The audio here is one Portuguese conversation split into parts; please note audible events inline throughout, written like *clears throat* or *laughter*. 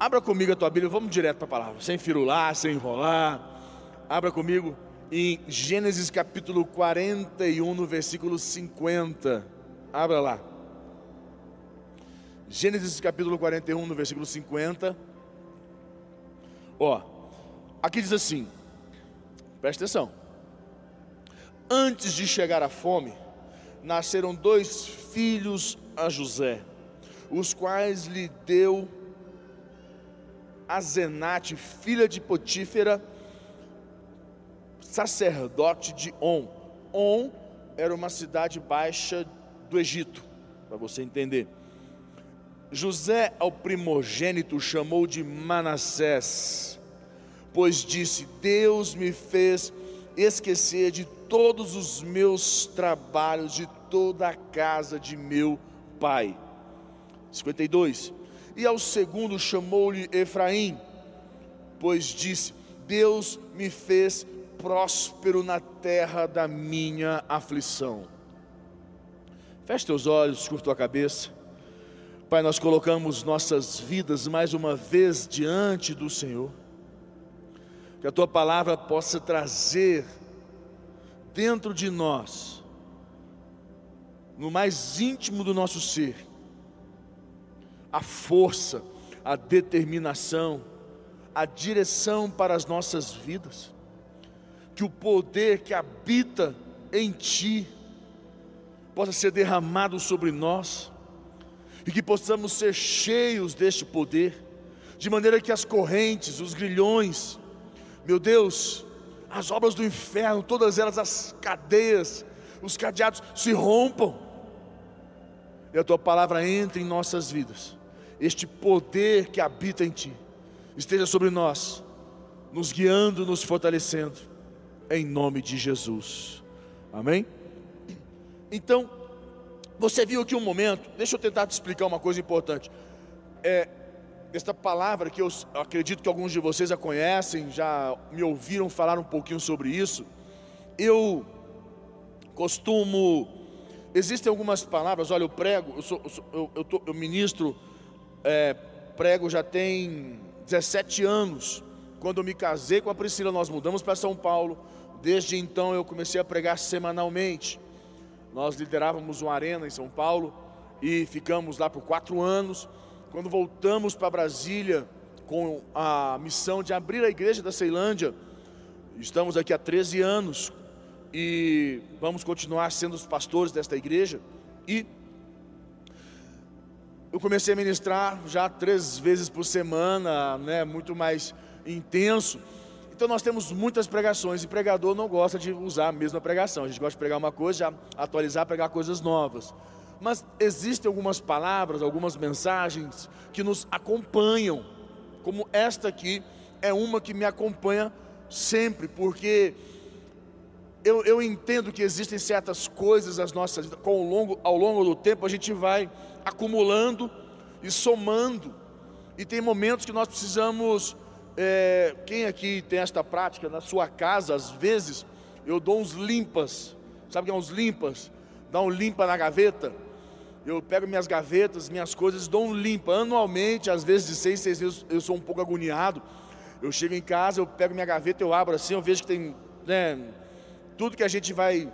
Abra comigo a tua Bíblia, vamos direto para a palavra, sem firular, sem enrolar. Abra comigo em Gênesis capítulo 41, no versículo 50. Abra lá. Gênesis capítulo 41, no versículo 50. Ó, aqui diz assim: presta atenção. Antes de chegar a fome, nasceram dois filhos a José, os quais lhe deu Azenate, filha de Potífera, sacerdote de On. On era uma cidade baixa do Egito, para você entender. José, ao primogênito, chamou de Manassés, pois disse: Deus me fez esquecer de todos os meus trabalhos, de toda a casa de meu pai. 52. E ao segundo chamou-lhe Efraim, pois disse: Deus me fez próspero na terra da minha aflição. Feche teus olhos, curta tua cabeça. Pai, nós colocamos nossas vidas mais uma vez diante do Senhor. Que a tua palavra possa trazer dentro de nós, no mais íntimo do nosso ser, a força, a determinação, a direção para as nossas vidas, que o poder que habita em Ti possa ser derramado sobre nós e que possamos ser cheios deste poder, de maneira que as correntes, os grilhões, meu Deus, as obras do inferno, todas elas, as cadeias, os cadeados se rompam, e a tua palavra entre em nossas vidas, este poder que habita em ti, esteja sobre nós, nos guiando, nos fortalecendo, em nome de Jesus, amém? Então, você viu aqui um momento, deixa eu tentar te explicar uma coisa importante. É, esta palavra que eu acredito que alguns de vocês a conhecem, já me ouviram falar um pouquinho sobre isso. Eu costumo, existem algumas palavras, olha, eu prego, eu, sou, eu, eu, tô, eu ministro, é, prego já tem 17 anos. Quando me casei com a Priscila, nós mudamos para São Paulo. Desde então eu comecei a pregar semanalmente. Nós liderávamos uma arena em São Paulo e ficamos lá por quatro anos. Quando voltamos para Brasília com a missão de abrir a igreja da Ceilândia, estamos aqui há 13 anos e vamos continuar sendo os pastores desta igreja. E eu comecei a ministrar já três vezes por semana, né, muito mais intenso. Então nós temos muitas pregações e pregador não gosta de usar a mesma pregação. A gente gosta de pregar uma coisa, já atualizar, pregar coisas novas mas existem algumas palavras, algumas mensagens que nos acompanham, como esta aqui é uma que me acompanha sempre, porque eu, eu entendo que existem certas coisas nas nossas vidas, ao longo, ao longo do tempo a gente vai acumulando e somando, e tem momentos que nós precisamos. É, quem aqui tem esta prática na sua casa, às vezes, eu dou uns limpas, sabe o que é uns limpas? Dá um limpa na gaveta, eu pego minhas gavetas, minhas coisas, dou um limpa anualmente, às vezes de seis, seis vezes eu sou um pouco agoniado. Eu chego em casa, eu pego minha gaveta, eu abro assim, eu vejo que tem né, tudo que a gente vai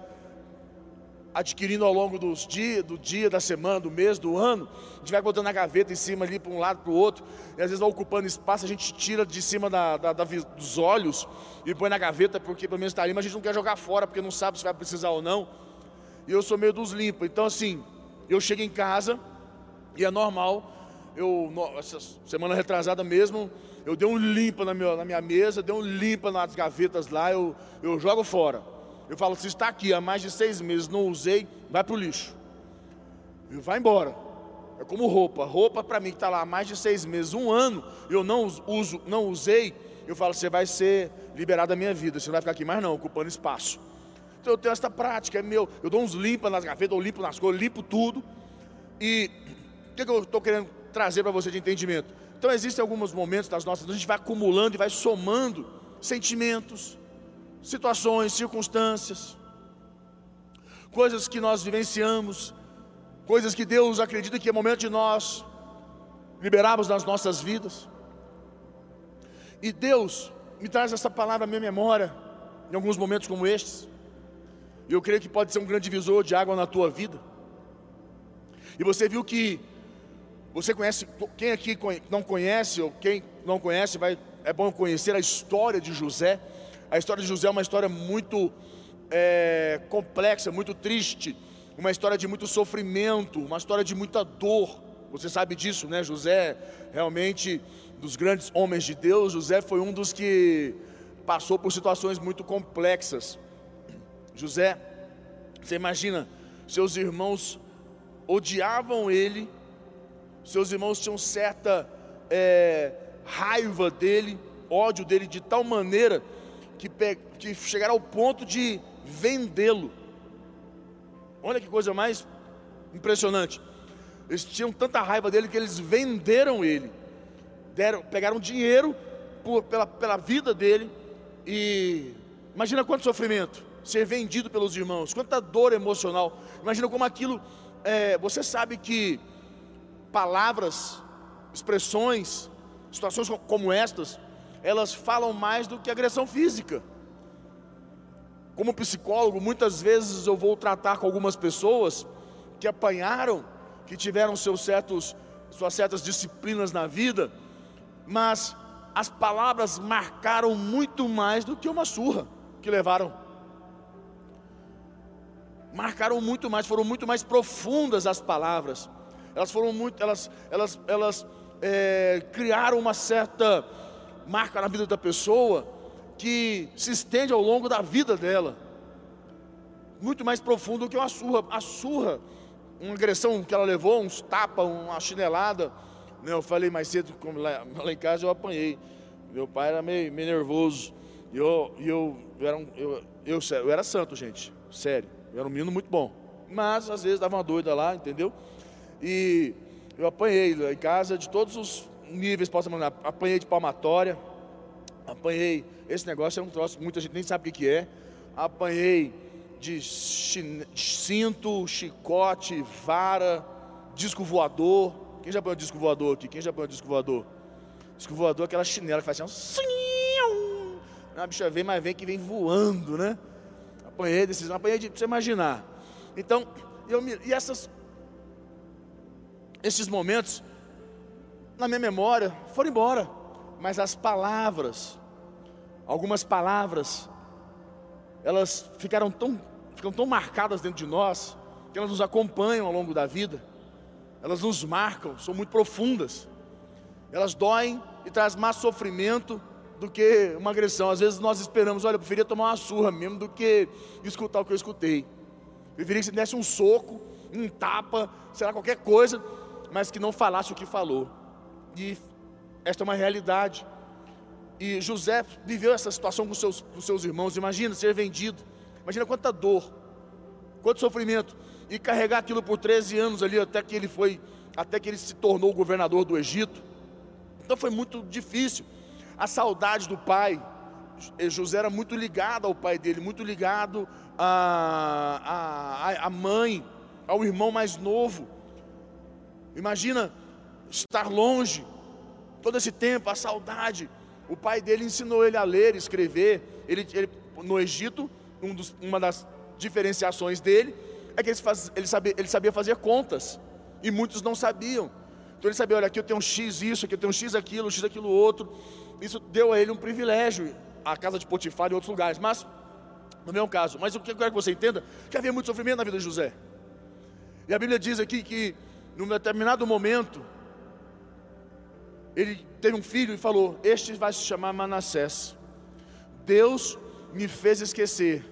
adquirindo ao longo dos dias, do dia, da semana, do mês, do ano, a gente vai botando a gaveta em cima ali para um lado, para o outro, e às vezes vai ocupando espaço, a gente tira de cima da, da, da, dos olhos e põe na gaveta, porque pelo menos está ali, mas a gente não quer jogar fora, porque não sabe se vai precisar ou não. E eu sou meio dos limpa, então assim, eu chego em casa e é normal, eu, essa semana retrasada mesmo, eu dei um limpa na minha, na minha mesa, dei um limpa nas gavetas lá, eu, eu jogo fora. Eu falo, se está aqui há mais de seis meses, não usei, vai para o lixo. E vai embora. É como roupa. Roupa para mim que está lá há mais de seis meses, um ano, eu não uso, não usei, eu falo, você vai ser liberado da minha vida, você não vai ficar aqui mais não, ocupando espaço. Então eu tenho essa prática, é meu. Eu dou uns limpas nas gavetas, eu limpo nas coisas, limpo tudo. E o que, que eu estou querendo trazer para você de entendimento? Então existem alguns momentos das nossas, a gente vai acumulando e vai somando sentimentos, situações, circunstâncias, coisas que nós vivenciamos, coisas que Deus acredita que é momento de nós liberarmos nas nossas vidas. E Deus me traz essa palavra à minha memória, em alguns momentos como estes. E eu creio que pode ser um grande divisor de água na tua vida. E você viu que você conhece, quem aqui não conhece, ou quem não conhece, vai, é bom conhecer a história de José. A história de José é uma história muito é, complexa, muito triste, uma história de muito sofrimento, uma história de muita dor. Você sabe disso, né? José, realmente, dos grandes homens de Deus, José foi um dos que passou por situações muito complexas. José, você imagina, seus irmãos odiavam ele, seus irmãos tinham certa é, raiva dele, ódio dele de tal maneira que, que chegaram ao ponto de vendê-lo. Olha que coisa mais impressionante. Eles tinham tanta raiva dele que eles venderam ele. Deram, pegaram dinheiro por, pela, pela vida dele e imagina quanto sofrimento ser vendido pelos irmãos, quanta dor emocional. Imagina como aquilo. É, você sabe que palavras, expressões, situações como estas, elas falam mais do que agressão física. Como psicólogo, muitas vezes eu vou tratar com algumas pessoas que apanharam, que tiveram seus certos, suas certas disciplinas na vida, mas as palavras marcaram muito mais do que uma surra que levaram. Marcaram muito mais, foram muito mais profundas as palavras. Elas foram muito, elas, elas, elas é, criaram uma certa marca na vida da pessoa que se estende ao longo da vida dela. Muito mais profundo do que uma surra. A surra, uma agressão que ela levou, uns tapas, uma chinelada. Né, eu falei mais cedo, lá, *laughs* lá, em casa eu apanhei. Meu pai era meio, meio nervoso. E eu, eu, eu, era eu, eu, eu era santo, gente. Sério. Eu era um menino muito bom. Mas às vezes dava uma doida lá, entendeu? E eu apanhei lá em casa de todos os níveis, posso mandar. Apanhei de palmatória, apanhei. Esse negócio é um troço, muita gente nem sabe o que é. Apanhei de cinto, chicote, vara, disco voador. Quem já apanhou disco voador aqui? Quem já apanhou disco voador? Disco voador, aquela chinela que faz assim. A bicha vem, mas vem que vem voando, né? Apanhei desses, apanhei de, pra você imaginar. Então, eu me, e essas, esses momentos na minha memória, foram embora. Mas as palavras, algumas palavras, elas ficaram tão, ficam tão marcadas dentro de nós, que elas nos acompanham ao longo da vida, elas nos marcam, são muito profundas, elas doem e traz mais sofrimento do que uma agressão. Às vezes nós esperamos, olha, eu preferia tomar uma surra mesmo do que escutar o que eu escutei. Eu preferia que você desse um soco, um tapa, sei lá, qualquer coisa, mas que não falasse o que falou. E esta é uma realidade. E José viveu essa situação com seus, com seus irmãos. Imagina ser vendido. Imagina quanta dor, quanto sofrimento. E carregar aquilo por 13 anos ali, até que ele foi, até que ele se tornou governador do Egito. Então foi muito difícil. A saudade do pai. José era muito ligado ao pai dele, muito ligado à, à, à mãe, ao irmão mais novo. Imagina estar longe, todo esse tempo, a saudade. O pai dele ensinou ele a ler, escrever. Ele, ele no Egito, um dos, uma das diferenciações dele é que ele, faz, ele, sabia, ele sabia fazer contas e muitos não sabiam. Então ele sabia, olha, aqui eu tenho um X isso, aqui eu tenho um X aquilo, um X aquilo outro. Isso deu a ele um privilégio, a casa de Potifar e outros lugares. Mas, no meu caso, mas o que eu quero que você entenda, que havia muito sofrimento na vida de José. E a Bíblia diz aqui que num determinado momento, ele teve um filho e falou: Este vai se chamar Manassés. Deus me fez esquecer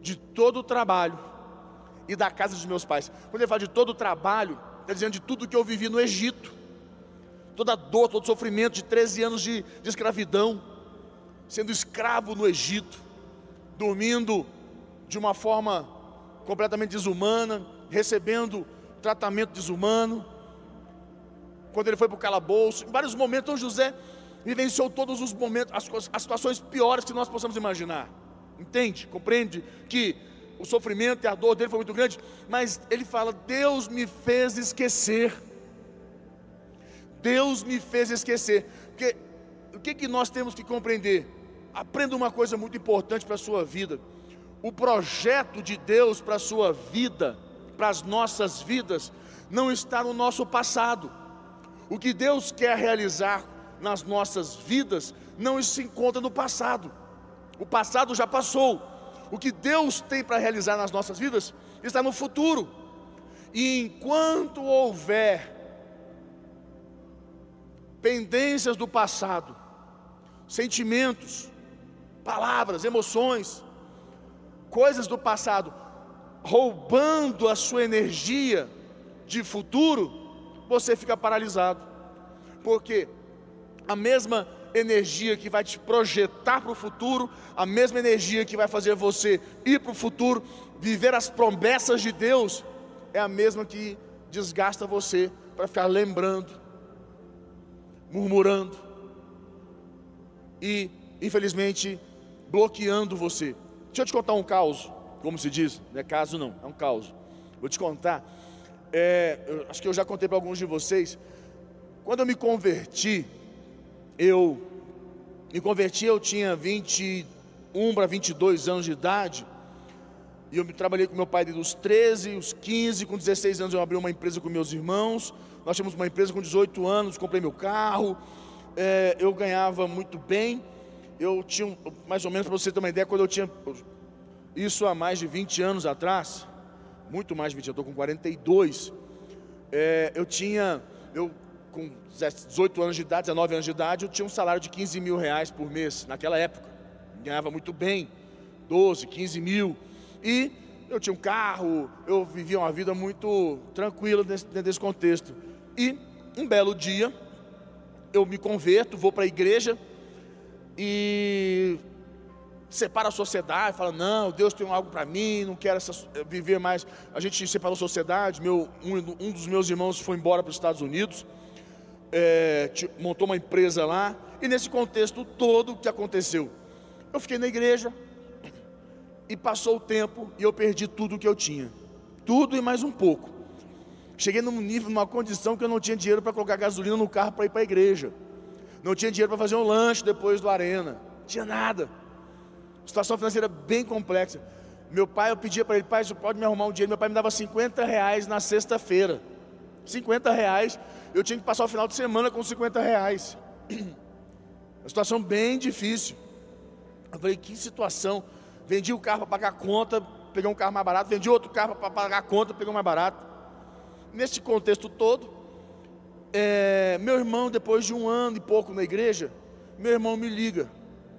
de todo o trabalho e da casa dos meus pais. Quando ele fala de todo o trabalho, está dizendo de tudo que eu vivi no Egito, toda a dor, todo o sofrimento de 13 anos de, de escravidão, sendo escravo no Egito, dormindo de uma forma completamente desumana, recebendo tratamento desumano. Quando ele foi para o calabouço, em vários momentos, então José vivenciou todos os momentos, as, as situações piores que nós possamos imaginar. Entende? Compreende que o sofrimento e a dor dele foi muito grande, mas ele fala: Deus me fez esquecer. Deus me fez esquecer, porque o que, que nós temos que compreender? Aprenda uma coisa muito importante para a sua vida. O projeto de Deus para a sua vida, para as nossas vidas, não está no nosso passado. O que Deus quer realizar nas nossas vidas não se encontra no passado. O passado já passou. O que Deus tem para realizar nas nossas vidas está no futuro. E enquanto houver pendências do passado, sentimentos, palavras, emoções, coisas do passado, roubando a sua energia de futuro, você fica paralisado. Porque a mesma energia que vai te projetar para o futuro, a mesma energia que vai fazer você ir para o futuro, viver as promessas de Deus, é a mesma que desgasta você para ficar lembrando, murmurando e, infelizmente, bloqueando você. Deixa eu te contar um caos, como se diz, não é caso não, é um caos. Vou te contar. É, acho que eu já contei para alguns de vocês. Quando eu me converti, eu me converti, eu tinha 21 para 22 anos de idade. E eu trabalhei com meu pai desde os 13, os 15, com 16 anos eu abri uma empresa com meus irmãos. Nós tínhamos uma empresa com 18 anos, comprei meu carro. É, eu ganhava muito bem. Eu tinha, mais ou menos para você ter uma ideia, quando eu tinha isso há mais de 20 anos atrás, muito mais de 20, eu estou com 42. É, eu tinha, eu com 18 anos de idade, 19 anos de idade, eu tinha um salário de 15 mil reais por mês, naquela época. Ganhava muito bem, 12, 15 mil. E eu tinha um carro, eu vivia uma vida muito tranquila dentro desse contexto. E um belo dia, eu me converto, vou para a igreja e separa a sociedade, fala, não, Deus tem algo para mim, não quero essa, viver mais. A gente separou a sociedade, meu, um, um dos meus irmãos foi embora para os Estados Unidos, é, montou uma empresa lá, e nesse contexto todo, o que aconteceu? Eu fiquei na igreja, e passou o tempo e eu perdi tudo que eu tinha. Tudo e mais um pouco. Cheguei num nível, numa condição que eu não tinha dinheiro para colocar gasolina no carro para ir para a igreja. Não tinha dinheiro para fazer um lanche depois do arena. Não tinha nada. Situação financeira bem complexa. Meu pai, eu pedia para ele, pai, você pode me arrumar um dinheiro? Meu pai me dava 50 reais na sexta-feira. 50 reais. Eu tinha que passar o final de semana com 50 reais. *clears throat* Uma situação bem difícil. Eu falei, que situação. Vendi o carro para pagar a conta, peguei um carro mais barato. Vendi outro carro para pagar a conta, peguei um mais barato. Nesse contexto todo, é, meu irmão, depois de um ano e pouco na igreja, meu irmão me liga,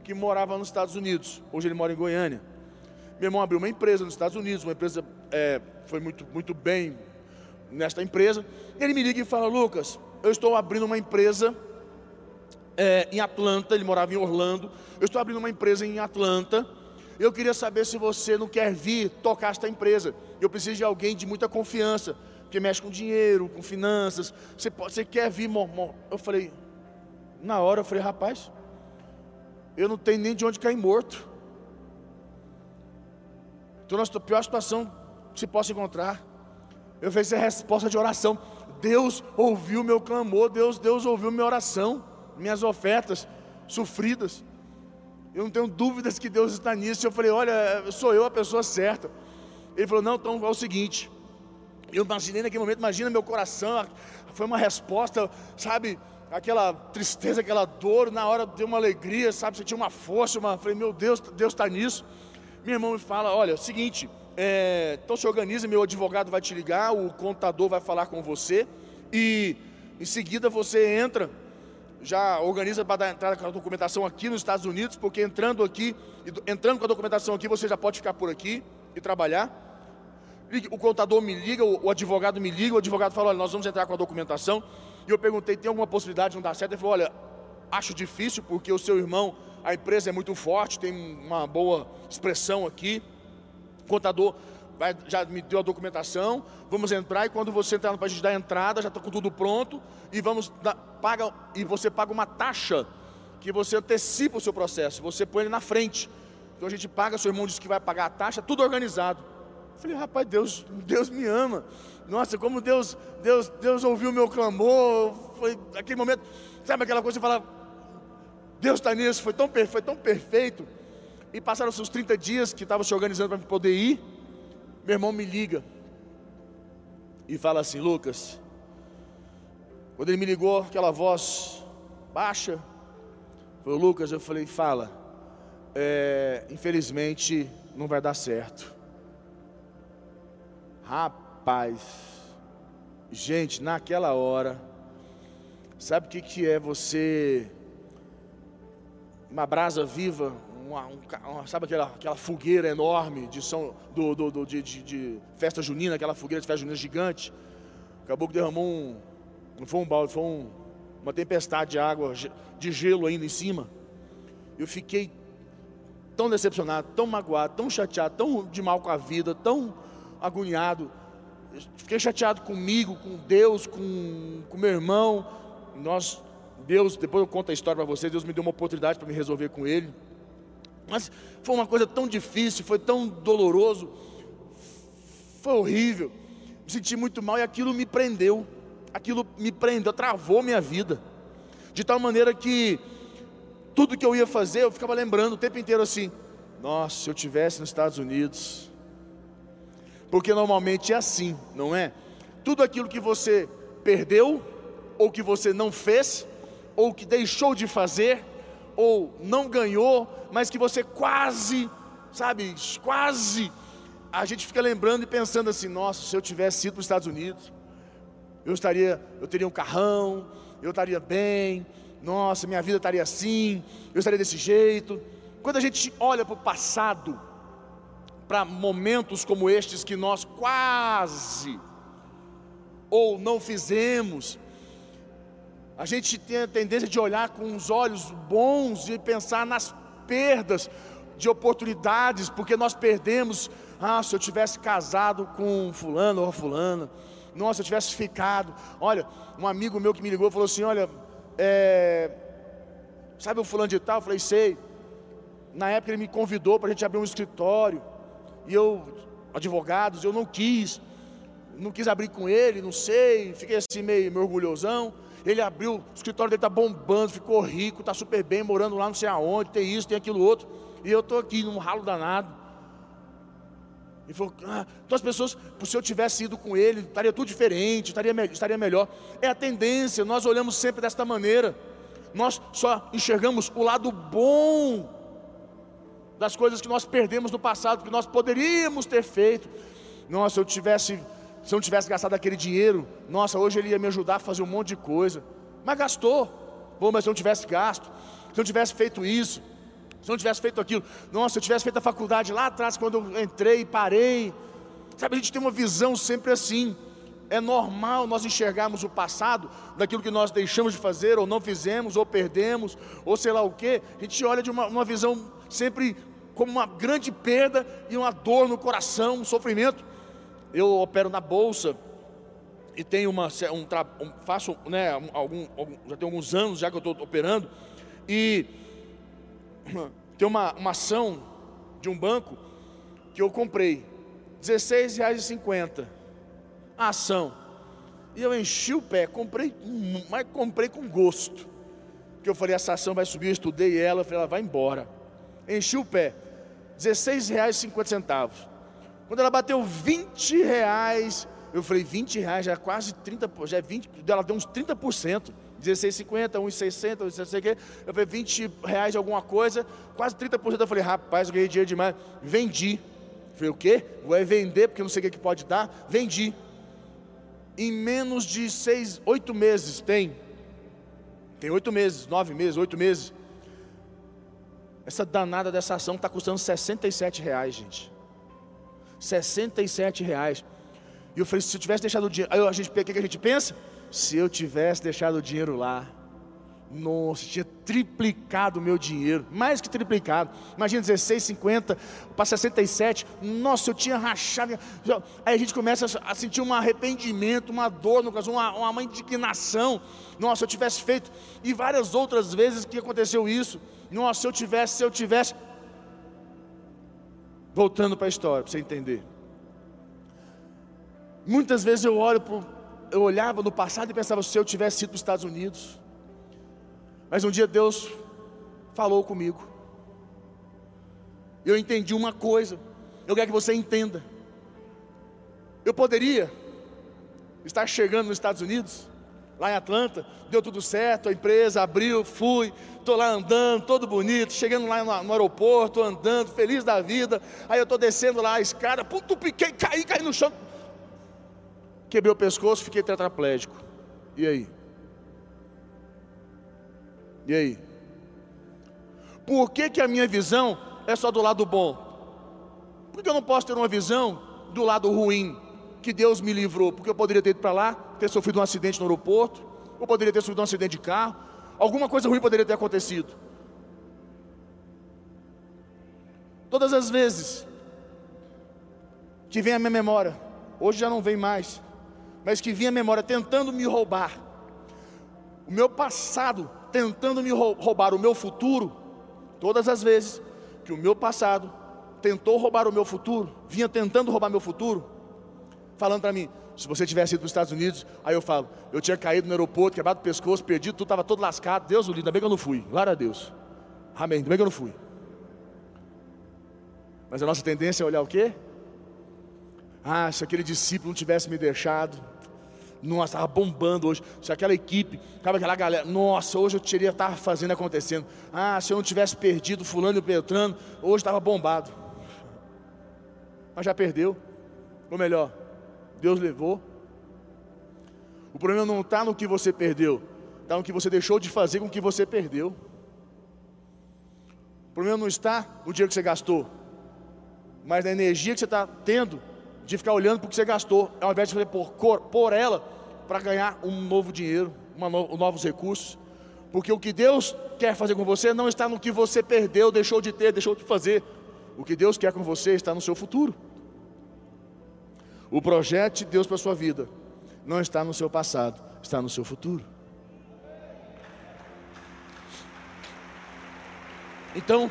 que morava nos Estados Unidos. Hoje ele mora em Goiânia. Meu irmão abriu uma empresa nos Estados Unidos, uma empresa é, foi muito, muito bem nesta empresa. Ele me liga e fala: Lucas, eu estou abrindo uma empresa é, em Atlanta. Ele morava em Orlando. Eu estou abrindo uma empresa em Atlanta eu queria saber se você não quer vir tocar esta empresa. Eu preciso de alguém de muita confiança, que mexe com dinheiro, com finanças. Você, pode, você quer vir? Eu falei, na hora eu falei, rapaz, eu não tenho nem de onde cair morto. Estou na pior situação que se possa encontrar. Eu fiz a resposta de oração. Deus ouviu meu clamor, Deus, Deus ouviu minha oração, minhas ofertas sofridas. Eu não tenho dúvidas que Deus está nisso. Eu falei, olha, sou eu a pessoa certa. Ele falou, não, então é o seguinte. Eu imaginei naquele momento, imagina meu coração, foi uma resposta, sabe, aquela tristeza, aquela dor, na hora deu uma alegria, sabe, você tinha uma força, uma, falei, meu Deus, Deus está nisso. Meu irmão me fala, olha, seguinte, é, então se organiza, meu advogado vai te ligar, o contador vai falar com você, e em seguida você entra já organiza para dar entrada com a documentação aqui nos Estados Unidos, porque entrando aqui, entrando com a documentação aqui, você já pode ficar por aqui e trabalhar. O contador me liga, o advogado me liga, o advogado fala, olha, nós vamos entrar com a documentação. E eu perguntei, tem alguma possibilidade de não dar certo? Ele falou, olha, acho difícil, porque o seu irmão, a empresa é muito forte, tem uma boa expressão aqui. O contador vai, já me deu a documentação, vamos entrar e quando você entrar para a gente dar a entrada, já está com tudo pronto e vamos paga e você paga uma taxa que você antecipa o seu processo, você põe ele na frente. Então a gente paga, seu irmão disse que vai pagar a taxa, tudo organizado. Falei, rapaz, Deus, Deus me ama. Nossa, como Deus, Deus, Deus ouviu o meu clamor. Foi aquele momento, sabe aquela coisa que você fala, Deus está nisso, foi tão, foi tão perfeito. E passaram-se os 30 dias que estava se organizando para poder ir. Meu irmão me liga e fala assim: Lucas, quando ele me ligou, aquela voz baixa, foi o Lucas, eu falei: Fala, é, infelizmente não vai dar certo. Rapaz, gente, naquela hora, sabe o que, que é você, uma brasa viva, uma, uma, sabe aquela, aquela fogueira enorme de, São, do, do, do de, de, de, festa junina, aquela fogueira de festa junina gigante? Acabou que derramou um, não foi um balde, foi um, uma tempestade de água, de gelo ainda em cima. Eu fiquei tão decepcionado, tão magoado, tão chateado, tão de mal com a vida, tão agoniado. Fiquei chateado comigo, com Deus, com, com meu irmão. Nós, Deus, depois eu conto a história para vocês. Deus me deu uma oportunidade para me resolver com ele. Mas foi uma coisa tão difícil, foi tão doloroso, foi horrível. Me senti muito mal e aquilo me prendeu. Aquilo me prendeu, travou minha vida. De tal maneira que tudo que eu ia fazer, eu ficava lembrando o tempo inteiro assim: nossa, se eu tivesse nos Estados Unidos. Porque normalmente é assim, não é? Tudo aquilo que você perdeu, ou que você não fez, ou que deixou de fazer, ou não ganhou, mas que você quase, sabe, quase. A gente fica lembrando e pensando assim: nossa, se eu tivesse ido para os Estados Unidos, eu estaria, eu teria um carrão, eu estaria bem, nossa, minha vida estaria assim, eu estaria desse jeito. Quando a gente olha para o passado, para momentos como estes que nós quase ou não fizemos, a gente tem a tendência de olhar com os olhos bons e pensar nas perdas de oportunidades, porque nós perdemos. Ah, se eu tivesse casado com fulano ou fulana, nossa, se eu tivesse ficado. Olha, um amigo meu que me ligou falou assim: Olha, é, sabe o fulano de tal? Eu falei, sei. Na época ele me convidou para a gente abrir um escritório. E eu, advogados, eu não quis. Não quis abrir com ele, não sei. Fiquei assim meio, meio orgulhosão. Ele abriu, o escritório dele está bombando, ficou rico, está super bem, morando lá não sei aonde, tem isso, tem aquilo outro. E eu estou aqui num ralo danado. E falou, ah, então as pessoas, se eu tivesse ido com ele, estaria tudo diferente, estaria, estaria melhor. É a tendência, nós olhamos sempre desta maneira. Nós só enxergamos o lado bom das coisas que nós perdemos no passado, que nós poderíamos ter feito. Nossa, eu tivesse, se eu não tivesse gastado aquele dinheiro, nossa, hoje ele ia me ajudar a fazer um monte de coisa. Mas gastou. Bom, mas se eu não tivesse gasto, se eu não tivesse feito isso, se eu não tivesse feito aquilo, nossa, se eu tivesse feito a faculdade lá atrás, quando eu entrei, parei. Sabe, a gente tem uma visão sempre assim. É normal nós enxergarmos o passado daquilo que nós deixamos de fazer, ou não fizemos, ou perdemos, ou sei lá o que. A gente olha de uma, uma visão sempre como uma grande perda e uma dor no coração, um sofrimento. Eu opero na bolsa e tenho uma, um, um faço, né, algum, algum, já tem alguns anos já que eu estou operando e tem uma, uma ação de um banco que eu comprei, R$16,50 a ação. E eu enchi o pé, comprei, mas comprei com gosto. Que eu falei, essa ação vai subir, eu estudei ela, falei, ela vai embora. Enchi o pé, R$16,50. Quando ela bateu 20 reais, eu falei, 20 reais já é quase 30%, já é 20, ela deu uns 30%. 16,50, 1,60, 1,60, eu falei 20 reais de alguma coisa, quase 30%. Eu falei, rapaz, eu ganhei dinheiro demais. Vendi. Eu falei, o quê? Vou é vender, porque não sei o que, que pode dar. Vendi. Em menos de seis, oito meses, tem. Tem oito meses, nove meses, oito meses. Essa danada dessa ação está custando 67 reais, gente. 67 reais. E eu falei, se eu tivesse deixado o dinheiro. Aí a gente, o que a gente pensa? Se eu tivesse deixado o dinheiro lá, nossa, tinha triplicado o meu dinheiro, mais que triplicado. Imagina 16,50 para 67. Nossa, eu tinha rachado. Aí a gente começa a sentir um arrependimento, uma dor no coração, uma, uma indignação. Nossa, eu tivesse feito. E várias outras vezes que aconteceu isso. Nossa, se eu tivesse, se eu tivesse. Voltando para a história, para você entender. Muitas vezes eu olho eu olhava no passado e pensava, se eu tivesse ido para os Estados Unidos. Mas um dia Deus falou comigo. Eu entendi uma coisa, eu quero que você entenda. Eu poderia estar chegando nos Estados Unidos, lá em Atlanta, deu tudo certo, a empresa abriu, fui, estou lá andando, todo bonito, chegando lá no, no aeroporto, andando, feliz da vida. Aí eu estou descendo lá a escada, pum, piquei, caí, caí no chão. Quebrei o pescoço, fiquei tetraplégico. E aí? E aí? Por que, que a minha visão é só do lado bom? Por que eu não posso ter uma visão do lado ruim? Que Deus me livrou, porque eu poderia ter ido para lá, ter sofrido um acidente no aeroporto, ou poderia ter sofrido um acidente de carro, alguma coisa ruim poderia ter acontecido. Todas as vezes que vem a minha memória, hoje já não vem mais, mas que vinha a memória tentando me roubar, o meu passado tentando me roubar o meu futuro, todas as vezes que o meu passado tentou roubar o meu futuro, vinha tentando roubar meu futuro, falando para mim, se você tivesse ido para os Estados Unidos, aí eu falo, eu tinha caído no aeroporto, quebrado o pescoço, perdido, tudo estava todo lascado, Deus o ainda bem que eu não fui, glória a Deus, amém, ainda bem que eu não fui. Mas a nossa tendência é olhar o quê? Ah, se aquele discípulo não tivesse me deixado, nossa, estava bombando hoje. Se aquela equipe, sabe aquela galera, nossa, hoje eu teria estar fazendo acontecendo. Ah, se eu não tivesse perdido fulano e Beltrano, hoje estava bombado. Mas já perdeu. Ou melhor, Deus levou. O problema não está no que você perdeu, está no que você deixou de fazer com o que você perdeu. O problema não está no dinheiro que você gastou, mas na energia que você está tendo de ficar olhando para o que você gastou, ao invés de fazer por, por ela para ganhar um novo dinheiro, uma no, novos recursos. Porque o que Deus quer fazer com você não está no que você perdeu, deixou de ter, deixou de fazer. O que Deus quer com você está no seu futuro. O projeto de Deus para a sua vida não está no seu passado, está no seu futuro. Então,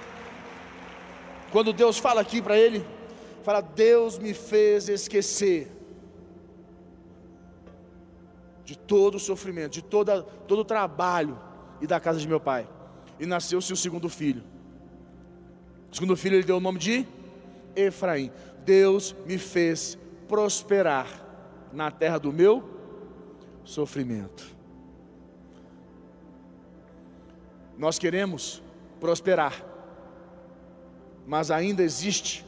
quando Deus fala aqui para ele, Fala, Deus me fez esquecer de todo o sofrimento, de toda, todo o trabalho e da casa de meu pai. E nasceu-se o segundo filho. O segundo filho ele deu o nome de Efraim. Deus me fez prosperar na terra do meu sofrimento. Nós queremos prosperar, mas ainda existe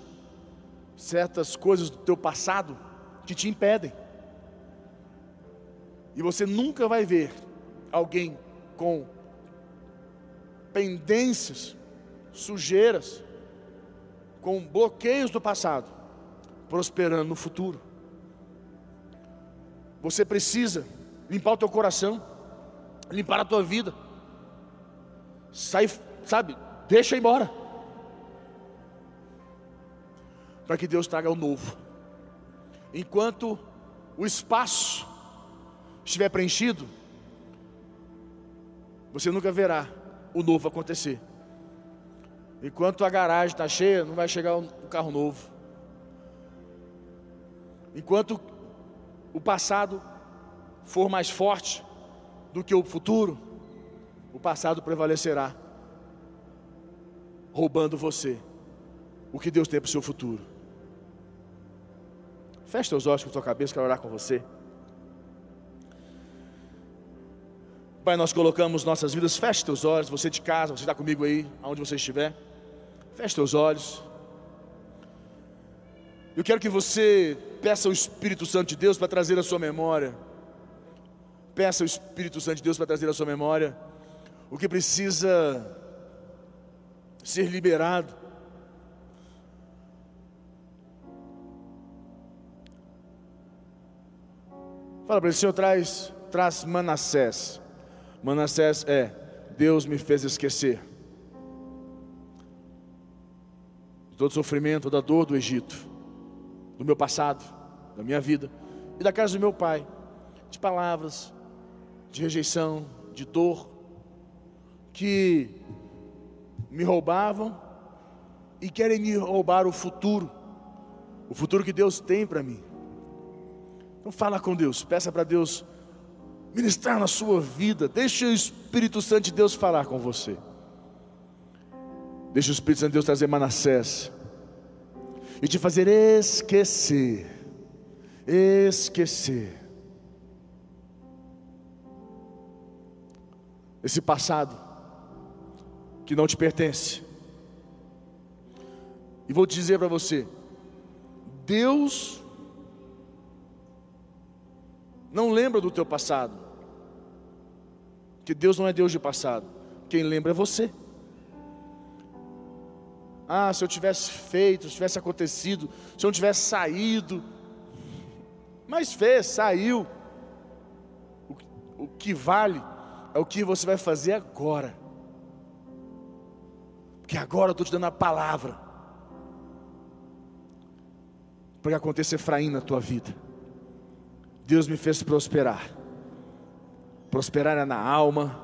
certas coisas do teu passado que te impedem. E você nunca vai ver alguém com pendências, sujeiras, com bloqueios do passado, prosperando no futuro. Você precisa limpar o teu coração, limpar a tua vida. Sai, sabe, deixa embora para que Deus traga o novo. Enquanto o espaço estiver preenchido, você nunca verá o novo acontecer. Enquanto a garagem está cheia, não vai chegar o carro novo. Enquanto o passado for mais forte do que o futuro, o passado prevalecerá, roubando você o que Deus tem para o seu futuro. Feche teus olhos com a tua cabeça, quero orar com você. Pai, nós colocamos nossas vidas, feche teus olhos, você de casa, você está comigo aí, aonde você estiver. Feche teus olhos. Eu quero que você peça o Espírito Santo de Deus para trazer a sua memória. Peça o Espírito Santo de Deus para trazer a sua memória o que precisa ser liberado. Fala para ele, Senhor, traz, traz Manassés. Manassés é, Deus me fez esquecer. De todo o sofrimento, da dor do Egito, do meu passado, da minha vida e da casa do meu pai, de palavras, de rejeição, de dor, que me roubavam e querem me roubar o futuro, o futuro que Deus tem para mim. Então fala com Deus, peça para Deus ministrar na sua vida. Deixe o Espírito Santo de Deus falar com você. Deixa o Espírito Santo de Deus trazer Manassés e te fazer esquecer, esquecer esse passado que não te pertence. E vou dizer para você: Deus não lembra do teu passado, que Deus não é Deus de passado, quem lembra é você. Ah, se eu tivesse feito, se tivesse acontecido, se eu não tivesse saído, mas fez, saiu. O, o que vale é o que você vai fazer agora. Porque agora eu estou te dando a palavra. Para que aconteça Efraim na tua vida. Deus me fez prosperar. Prosperar é na alma,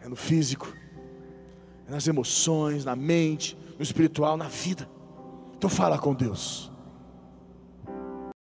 é no físico, nas emoções, na mente, no espiritual, na vida. Então fala com Deus.